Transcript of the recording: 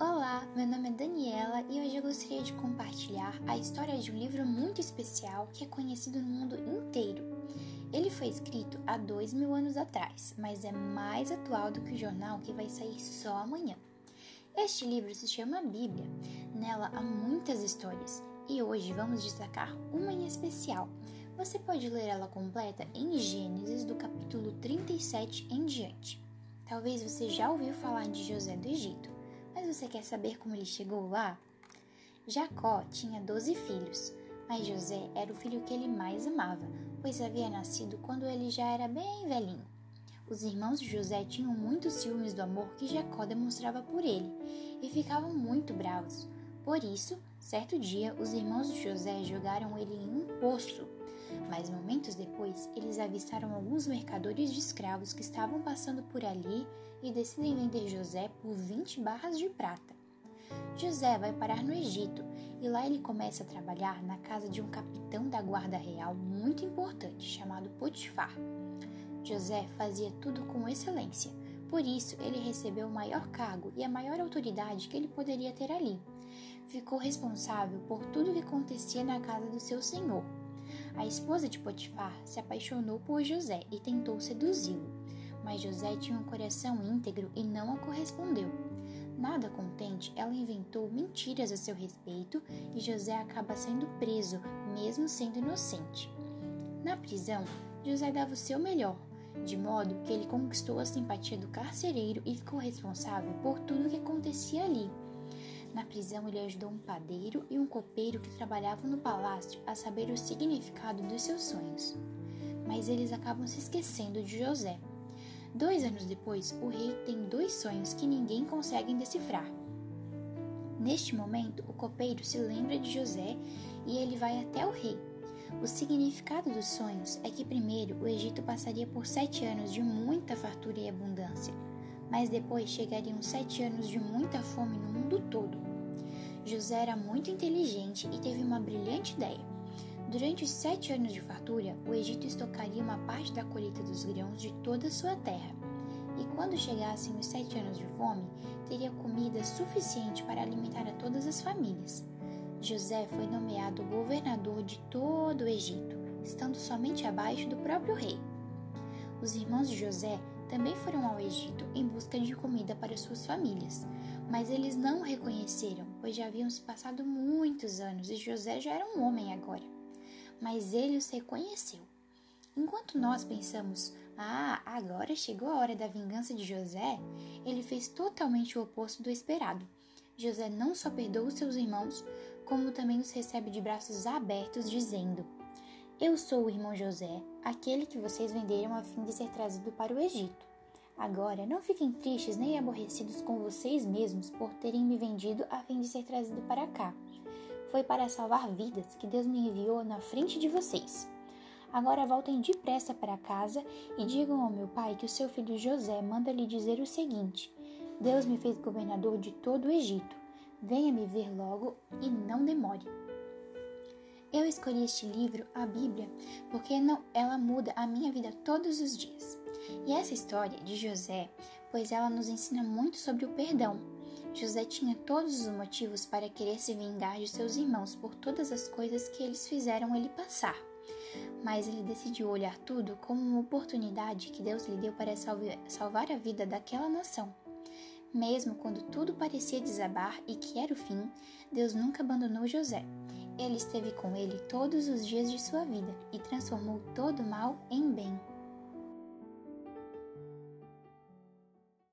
Olá, meu nome é Daniela e hoje eu gostaria de compartilhar a história de um livro muito especial que é conhecido no mundo inteiro. Ele foi escrito há dois mil anos atrás, mas é mais atual do que o jornal que vai sair só amanhã. Este livro se chama Bíblia. Nela há muitas histórias e hoje vamos destacar uma em especial. Você pode ler ela completa em Gênesis, do capítulo 37 em diante. Talvez você já ouviu falar de José do Egito você quer saber como ele chegou lá? Jacó tinha doze filhos, mas José era o filho que ele mais amava, pois havia nascido quando ele já era bem velhinho. Os irmãos de José tinham muitos ciúmes do amor que Jacó demonstrava por ele e ficavam muito bravos. Por isso, certo dia, os irmãos de José jogaram ele em um poço. Mas momentos depois, eles avistaram alguns mercadores de escravos que estavam passando por ali e decidem vender José por 20 barras de prata. José vai parar no Egito e lá ele começa a trabalhar na casa de um capitão da guarda real muito importante chamado Potifar. José fazia tudo com excelência, por isso ele recebeu o maior cargo e a maior autoridade que ele poderia ter ali. Ficou responsável por tudo o que acontecia na casa do seu senhor. A esposa de Potifar se apaixonou por José e tentou seduzi-lo, mas José tinha um coração íntegro e não a correspondeu. Nada contente, ela inventou mentiras a seu respeito e José acaba sendo preso, mesmo sendo inocente. Na prisão, José dava o seu melhor, de modo que ele conquistou a simpatia do carcereiro e ficou responsável por tudo o que acontecia ali. Na prisão, ele ajudou um padeiro e um copeiro que trabalhavam no palácio a saber o significado dos seus sonhos. Mas eles acabam se esquecendo de José. Dois anos depois, o rei tem dois sonhos que ninguém consegue decifrar. Neste momento, o copeiro se lembra de José e ele vai até o rei. O significado dos sonhos é que primeiro o Egito passaria por sete anos de muita fartura e abundância mas depois chegariam sete anos de muita fome no mundo todo. José era muito inteligente e teve uma brilhante ideia. Durante os sete anos de fartura, o Egito estocaria uma parte da colheita dos grãos de toda a sua terra. E quando chegassem os sete anos de fome, teria comida suficiente para alimentar a todas as famílias. José foi nomeado governador de todo o Egito, estando somente abaixo do próprio rei. Os irmãos de José também foram ao Egito em busca de comida para suas famílias, mas eles não o reconheceram, pois já haviam se passado muitos anos e José já era um homem agora. Mas ele os reconheceu. Enquanto nós pensamos, ah, agora chegou a hora da vingança de José, ele fez totalmente o oposto do esperado. José não só perdoa os seus irmãos, como também os recebe de braços abertos, dizendo: eu sou o irmão José, aquele que vocês venderam a fim de ser trazido para o Egito. Agora, não fiquem tristes nem aborrecidos com vocês mesmos por terem me vendido a fim de ser trazido para cá. Foi para salvar vidas que Deus me enviou na frente de vocês. Agora voltem depressa para casa e digam ao meu pai que o seu filho José manda lhe dizer o seguinte: Deus me fez governador de todo o Egito. Venha me ver logo e não demore. Eu escolhi este livro, a Bíblia, porque não, ela muda a minha vida todos os dias. E essa história de José, pois ela nos ensina muito sobre o perdão. José tinha todos os motivos para querer se vingar de seus irmãos por todas as coisas que eles fizeram ele passar. Mas ele decidiu olhar tudo como uma oportunidade que Deus lhe deu para salvar a vida daquela nação. Mesmo quando tudo parecia desabar e que era o fim, Deus nunca abandonou José. Ele esteve com ele todos os dias de sua vida e transformou todo mal em bem.